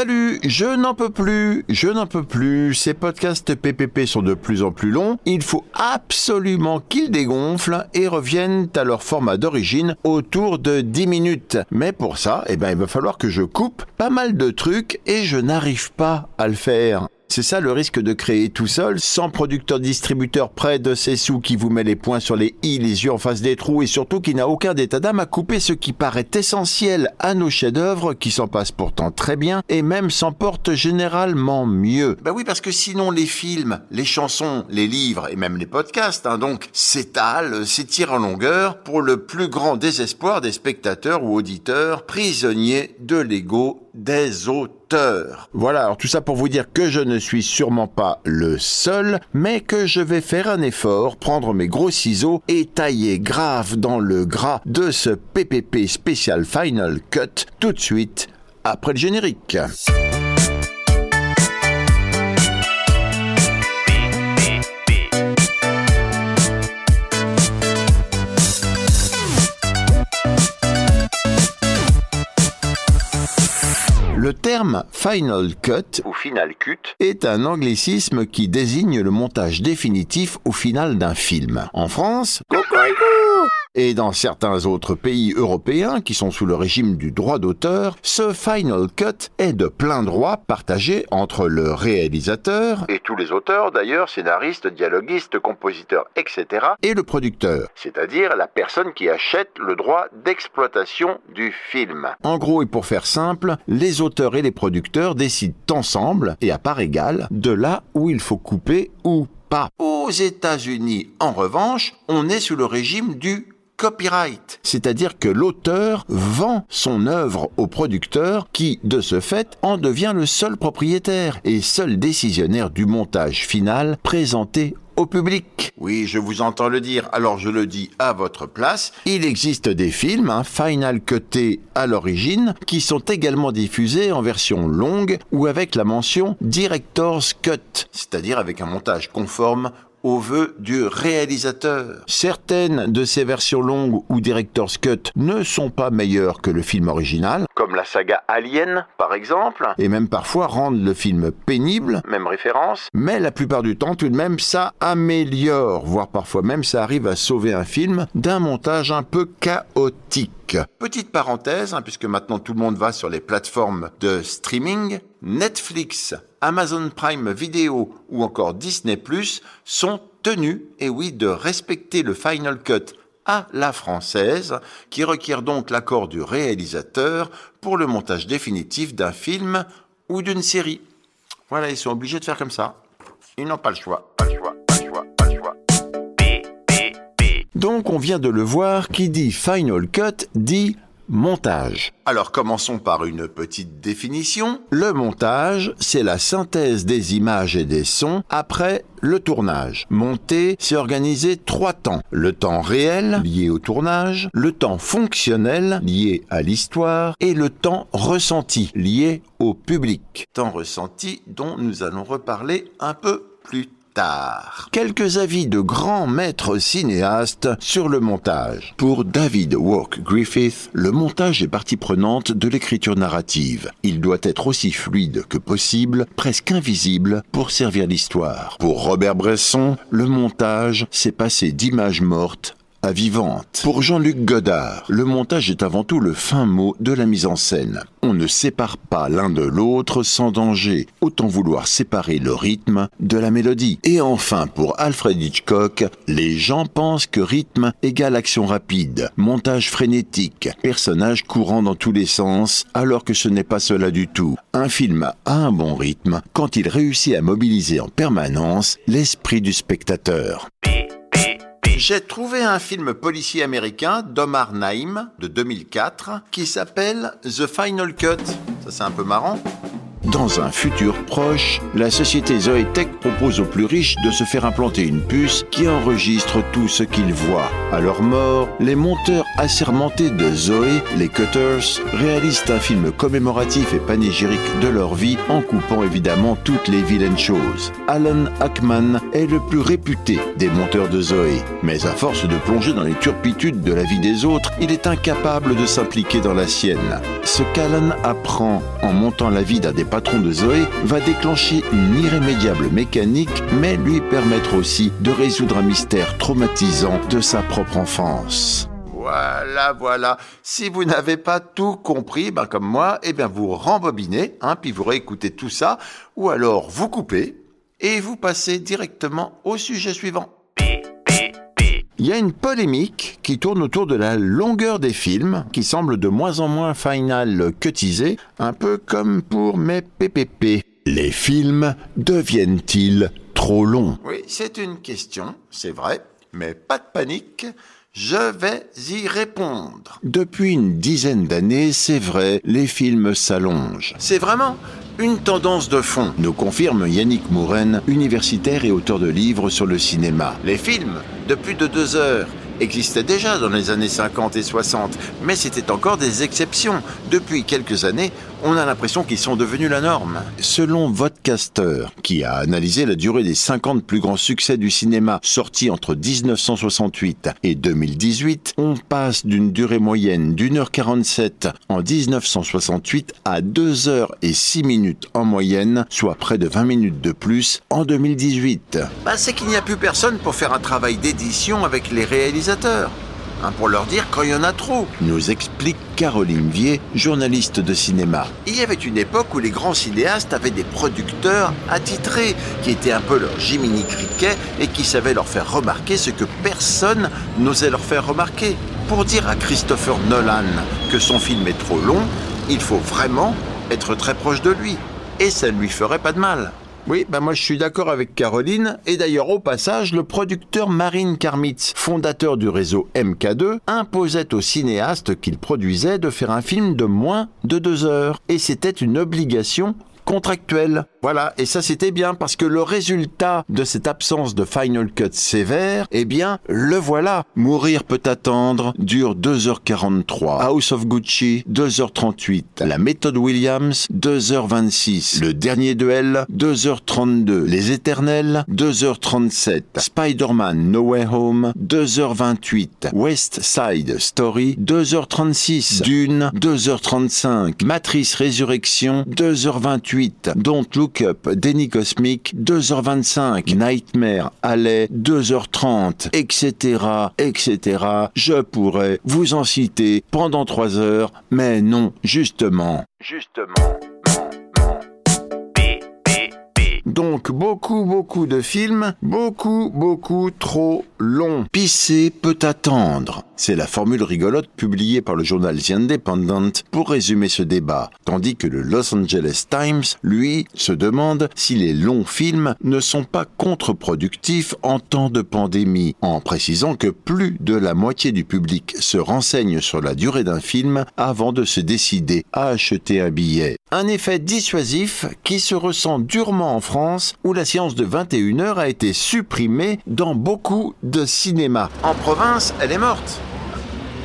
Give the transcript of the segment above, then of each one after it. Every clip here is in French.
Salut, je n'en peux plus, je n'en peux plus. Ces podcasts PPP sont de plus en plus longs. Il faut absolument qu'ils dégonflent et reviennent à leur format d'origine autour de 10 minutes. Mais pour ça, eh ben, il va falloir que je coupe pas mal de trucs et je n'arrive pas à le faire. C'est ça le risque de créer tout seul, sans producteur-distributeur près de ses sous qui vous met les points sur les i, les yeux en face des trous et surtout qui n'a aucun état d'âme à couper ce qui paraît essentiel à nos chefs-d'œuvre qui s'en passent pourtant très bien et même s'en portent généralement mieux. Bah oui, parce que sinon les films, les chansons, les livres et même les podcasts, hein, donc s'étalent, s'étirent en longueur pour le plus grand désespoir des spectateurs ou auditeurs prisonniers de l'ego des Voilà, alors tout ça pour vous dire que je ne suis sûrement pas le seul, mais que je vais faire un effort, prendre mes gros ciseaux et tailler grave dans le gras de ce PPP spécial Final Cut tout de suite après le générique. Le terme Final Cut ou Final Cut est un anglicisme qui désigne le montage définitif au final d'un film. En France, et dans certains autres pays européens qui sont sous le régime du droit d'auteur, ce Final Cut est de plein droit partagé entre le réalisateur et tous les auteurs d'ailleurs, scénaristes, dialoguistes, compositeurs, etc. et le producteur, c'est-à-dire la personne qui achète le droit d'exploitation du film. En gros et pour faire simple, les auteurs et les producteurs décident ensemble et à part égale de là où il faut couper ou pas. Aux États-Unis, en revanche, on est sous le régime du copyright, c'est-à-dire que l'auteur vend son œuvre au producteur qui, de ce fait, en devient le seul propriétaire et seul décisionnaire du montage final présenté au public. Oui, je vous entends le dire, alors je le dis à votre place. Il existe des films, hein, final cutés à l'origine, qui sont également diffusés en version longue ou avec la mention Director's Cut, c'est-à-dire avec un montage conforme au vœu du réalisateur. Certaines de ces versions longues ou Director's Cut ne sont pas meilleures que le film original, comme la saga Alien par exemple, et même parfois rendent le film pénible, même référence, mais la plupart du temps tout de même ça améliore, voire parfois même ça arrive à sauver un film d'un montage un peu chaotique. Petite parenthèse, hein, puisque maintenant tout le monde va sur les plateformes de streaming, Netflix, Amazon Prime Video ou encore Disney Plus sont tenus, et oui, de respecter le Final Cut à la française, qui requiert donc l'accord du réalisateur pour le montage définitif d'un film ou d'une série. Voilà, ils sont obligés de faire comme ça. Ils n'ont pas le choix. Pas le choix, pas le choix, pas le choix. Donc on vient de le voir, qui dit Final Cut dit montage. Alors commençons par une petite définition. Le montage, c'est la synthèse des images et des sons après le tournage. Monter, c'est organiser trois temps. Le temps réel, lié au tournage, le temps fonctionnel, lié à l'histoire, et le temps ressenti, lié au public. Temps ressenti dont nous allons reparler un peu plus tard Quelques avis de grands maîtres cinéastes sur le montage. Pour David Walk Griffith, le montage est partie prenante de l'écriture narrative. Il doit être aussi fluide que possible, presque invisible, pour servir l'histoire. Pour Robert Bresson, le montage, c'est passer d'images mortes à vivante. Pour Jean-Luc Godard, le montage est avant tout le fin mot de la mise en scène. On ne sépare pas l'un de l'autre sans danger, autant vouloir séparer le rythme de la mélodie. Et enfin, pour Alfred Hitchcock, les gens pensent que rythme égale action rapide, montage frénétique, personnage courant dans tous les sens, alors que ce n'est pas cela du tout. Un film a un bon rythme quand il réussit à mobiliser en permanence l'esprit du spectateur. J'ai trouvé un film policier américain d'Omar Naim de 2004 qui s'appelle The Final Cut. Ça c'est un peu marrant. Dans un futur proche, la société Zoetech propose aux plus riches de se faire implanter une puce qui enregistre tout ce qu'ils voient. À leur mort, les monteurs assermentés de Zoé, les Cutters, réalisent un film commémoratif et panégyrique de leur vie en coupant évidemment toutes les vilaines choses. Alan Ackman est le plus réputé des monteurs de Zoé, mais à force de plonger dans les turpitudes de la vie des autres, il est incapable de s'impliquer dans la sienne. Ce qu'Alan apprend en montant la vie d'un des patron de Zoé, va déclencher une irrémédiable mécanique, mais lui permettre aussi de résoudre un mystère traumatisant de sa propre enfance. Voilà, voilà. Si vous n'avez pas tout compris, ben comme moi, eh bien vous rembobinez, hein, puis vous réécoutez tout ça, ou alors vous coupez et vous passez directement au sujet suivant. Il y a une polémique qui tourne autour de la longueur des films, qui semble de moins en moins final cutisé, un peu comme pour mes PPP. Les films deviennent-ils trop longs? Oui, c'est une question, c'est vrai, mais pas de panique. Je vais y répondre. Depuis une dizaine d'années, c'est vrai, les films s'allongent. C'est vraiment une tendance de fond, nous confirme Yannick Mouren, universitaire et auteur de livres sur le cinéma. Les films de plus de deux heures existaient déjà dans les années 50 et 60, mais c'était encore des exceptions. Depuis quelques années, on a l'impression qu'ils sont devenus la norme. Selon Vodcaster, qui a analysé la durée des 50 plus grands succès du cinéma sortis entre 1968 et 2018, on passe d'une durée moyenne d'une heure 47 en 1968 à 2 heures et 6 minutes en moyenne, soit près de 20 minutes de plus en 2018. Bah, c'est qu'il n'y a plus personne pour faire un travail d'édition avec les réalisateurs. Hein, pour leur dire quand il y en a trop, nous explique Caroline Vier, journaliste de cinéma. Il y avait une époque où les grands cinéastes avaient des producteurs attitrés, qui étaient un peu leur Jiminy Cricket et qui savaient leur faire remarquer ce que personne n'osait leur faire remarquer. Pour dire à Christopher Nolan que son film est trop long, il faut vraiment être très proche de lui. Et ça ne lui ferait pas de mal. Oui, ben moi je suis d'accord avec Caroline. Et d'ailleurs, au passage, le producteur Marine Karmitz, fondateur du réseau MK2, imposait au cinéaste qu'il produisait de faire un film de moins de deux heures. Et c'était une obligation contractuelle. Voilà, et ça c'était bien parce que le résultat de cette absence de final cut sévère, eh bien, le voilà. Mourir peut attendre dure 2h43. House of Gucci, 2h38. La méthode Williams, 2h26. Le dernier duel, 2h32. Les éternels, 2h37. Spider-Man No Way Home, 2h28. West Side Story, 2h36. Dune, 2h35. Matrice Résurrection, 2h28. Don't Look Up, Denny Cosmic, 2h25, Nightmare, Alley, 2h30, etc., etc. Je pourrais vous en citer pendant 3 heures, mais non, justement. Justement. Donc beaucoup, beaucoup de films, beaucoup, beaucoup trop longs. Pisser peut attendre. C'est la formule rigolote publiée par le journal The Independent pour résumer ce débat, tandis que le Los Angeles Times, lui, se demande si les longs films ne sont pas contre-productifs en temps de pandémie, en précisant que plus de la moitié du public se renseigne sur la durée d'un film avant de se décider à acheter un billet. Un effet dissuasif qui se ressent durement en France où la séance de 21 heures a été supprimée dans beaucoup de cinémas. En province, elle est morte.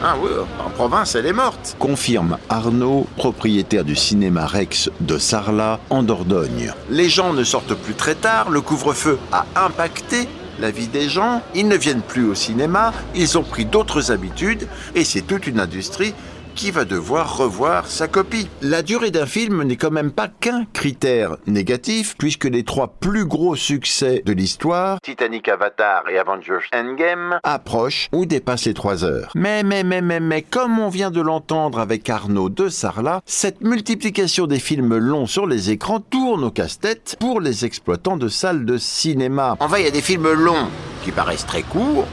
Ah oui, en province, elle est morte, confirme Arnaud, propriétaire du cinéma Rex de Sarlat, en Dordogne. Les gens ne sortent plus très tard, le couvre-feu a impacté la vie des gens, ils ne viennent plus au cinéma, ils ont pris d'autres habitudes, et c'est toute une industrie qui va devoir revoir sa copie. La durée d'un film n'est quand même pas qu'un critère négatif, puisque les trois plus gros succès de l'histoire, Titanic, Avatar et Avengers Endgame, approchent ou dépassent les trois heures. Mais, mais, mais, mais, mais, comme on vient de l'entendre avec Arnaud de Sarlat, cette multiplication des films longs sur les écrans tourne au casse-tête pour les exploitants de salles de cinéma. En fait, il y a des films longs qui paraissent très courts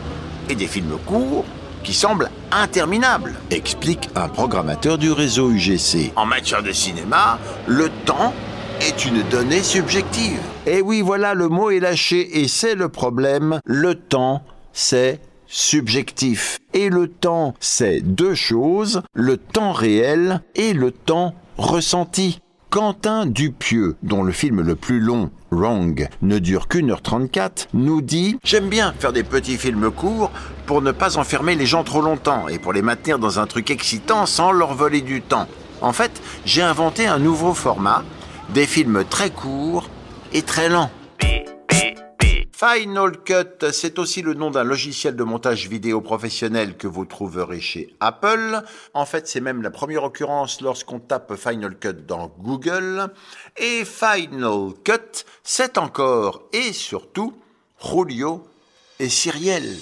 et des films courts qui semble interminable, explique un programmateur du réseau UGC. En matière de cinéma, le temps est une donnée subjective. Et oui, voilà, le mot est lâché et c'est le problème. Le temps, c'est subjectif. Et le temps, c'est deux choses, le temps réel et le temps ressenti. Quentin Dupieux, dont le film le plus long, Wrong, ne dure qu'une heure 34, nous dit J'aime bien faire des petits films courts pour ne pas enfermer les gens trop longtemps et pour les maintenir dans un truc excitant sans leur voler du temps. En fait, j'ai inventé un nouveau format, des films très courts et très lents. Final Cut, c'est aussi le nom d'un logiciel de montage vidéo professionnel que vous trouverez chez Apple. En fait, c'est même la première occurrence lorsqu'on tape Final Cut dans Google. Et Final Cut, c'est encore et surtout Julio et Cyriel.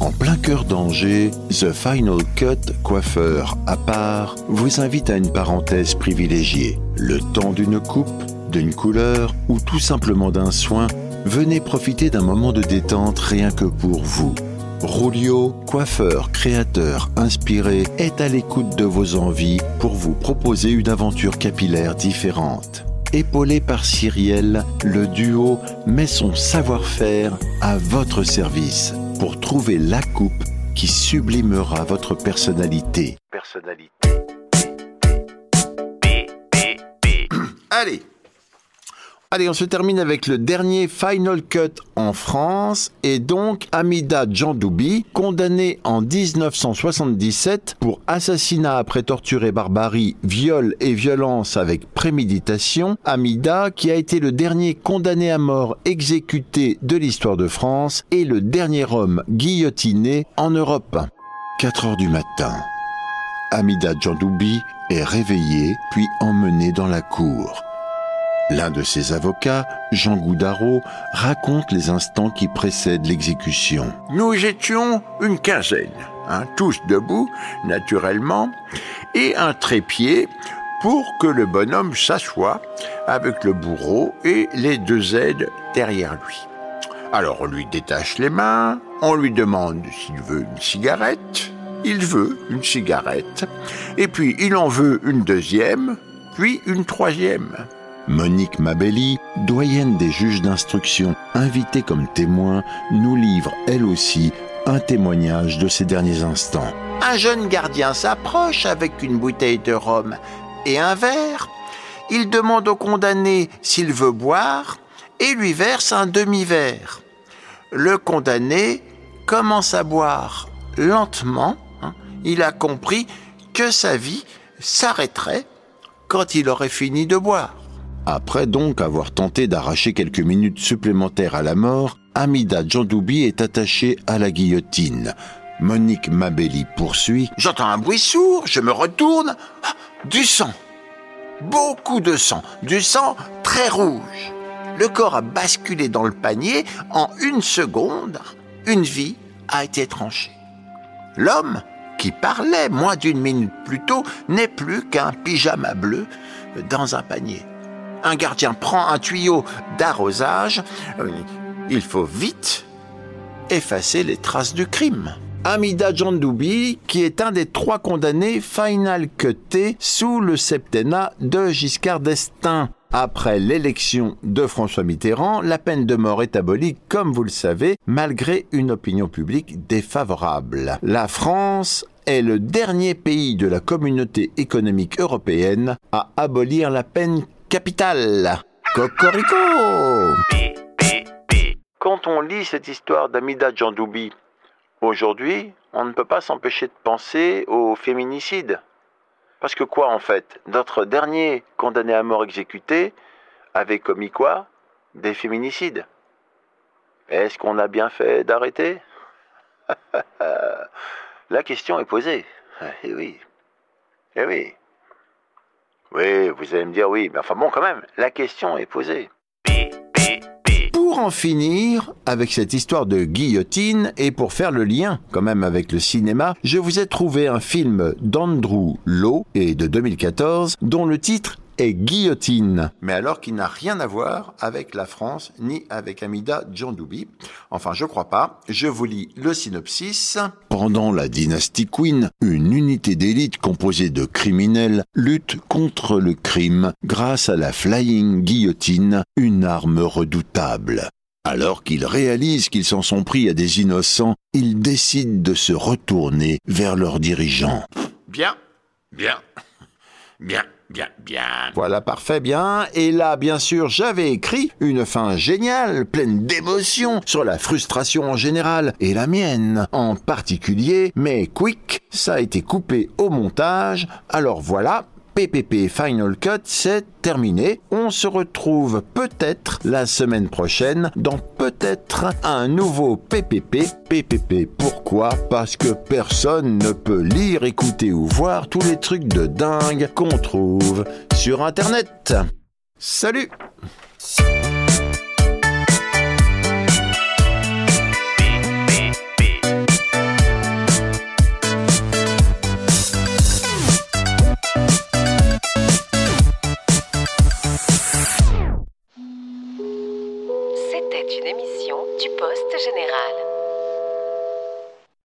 En plein cœur d'Angers, The Final Cut coiffeur à part vous invite à une parenthèse privilégiée. Le temps d'une coupe, d'une couleur ou tout simplement d'un soin, venez profiter d'un moment de détente rien que pour vous. Rulio, coiffeur, créateur, inspiré, est à l'écoute de vos envies pour vous proposer une aventure capillaire différente. Épaulé par Cyrielle, le duo met son savoir-faire à votre service pour trouver la coupe qui sublimera votre personnalité. Personnalité. Allez, Allez, on se termine avec le dernier Final Cut en France et donc Amida Djandoubi, condamné en 1977 pour assassinat après torture et barbarie, viol et violence avec préméditation. Amida, qui a été le dernier condamné à mort exécuté de l'histoire de France et le dernier homme guillotiné en Europe. 4 heures du matin. Amida Djandoubi est réveillé puis emmené dans la cour. L'un de ses avocats, Jean Goudaro, raconte les instants qui précèdent l'exécution. Nous étions une quinzaine, hein, tous debout, naturellement, et un trépied pour que le bonhomme s'assoie avec le bourreau et les deux aides derrière lui. Alors on lui détache les mains, on lui demande s'il veut une cigarette, il veut une cigarette, et puis il en veut une deuxième, puis une troisième. Monique Mabelli, doyenne des juges d'instruction, invitée comme témoin, nous livre elle aussi un témoignage de ces derniers instants. Un jeune gardien s'approche avec une bouteille de rhum et un verre. Il demande au condamné s'il veut boire et lui verse un demi-verre. Le condamné commence à boire lentement. Hein. Il a compris que sa vie s'arrêterait quand il aurait fini de boire. Après donc avoir tenté d'arracher quelques minutes supplémentaires à la mort, Amida Djandoubi est attachée à la guillotine. Monique Mabelli poursuit. J'entends un bruit sourd, je me retourne. Ah, du sang. Beaucoup de sang. Du sang très rouge. Le corps a basculé dans le panier. En une seconde, une vie a été tranchée. L'homme, qui parlait moins d'une minute plus tôt, n'est plus qu'un pyjama bleu dans un panier un gardien prend un tuyau d'arrosage, euh, il faut vite effacer les traces du crime. Amida Djandoubi, qui est un des trois condamnés final cutés sous le septennat de Giscard d'Estaing. Après l'élection de François Mitterrand, la peine de mort est abolie, comme vous le savez, malgré une opinion publique défavorable. La France est le dernier pays de la communauté économique européenne à abolir la peine capitale. Cocorico Quand on lit cette histoire d'Amida Djandoubi, aujourd'hui, on ne peut pas s'empêcher de penser au féminicide. Parce que quoi en fait? Notre dernier condamné à mort exécuté avait commis quoi? Des féminicides. Est-ce qu'on a bien fait d'arrêter? La question est posée. Eh oui. Eh oui. Oui, vous allez me dire oui, mais enfin bon, quand même, la question est posée. Pour en finir avec cette histoire de guillotine et pour faire le lien quand même avec le cinéma, je vous ai trouvé un film d'Andrew Lowe et de 2014 dont le titre guillotine, mais alors qui n'a rien à voir avec la France ni avec Amida Djandoubi. Enfin, je crois pas. Je vous lis le synopsis. Pendant la dynastie Queen, une unité d'élite composée de criminels lutte contre le crime grâce à la Flying Guillotine, une arme redoutable. Alors qu'ils réalisent qu'ils s'en sont pris à des innocents, ils décident de se retourner vers leurs dirigeants. Bien, bien, bien. Bien, bien. Voilà, parfait, bien. Et là, bien sûr, j'avais écrit une fin géniale, pleine d'émotion, sur la frustration en général, et la mienne en particulier, mais quick, ça a été coupé au montage, alors voilà, PPP Final Cut, c'est terminé. On se retrouve peut-être la semaine prochaine dans peut-être un nouveau PPP. PPP, pourquoi? Parce que personne ne peut lire, écouter ou voir tous les trucs de dingue qu'on trouve sur Internet. Salut Générale.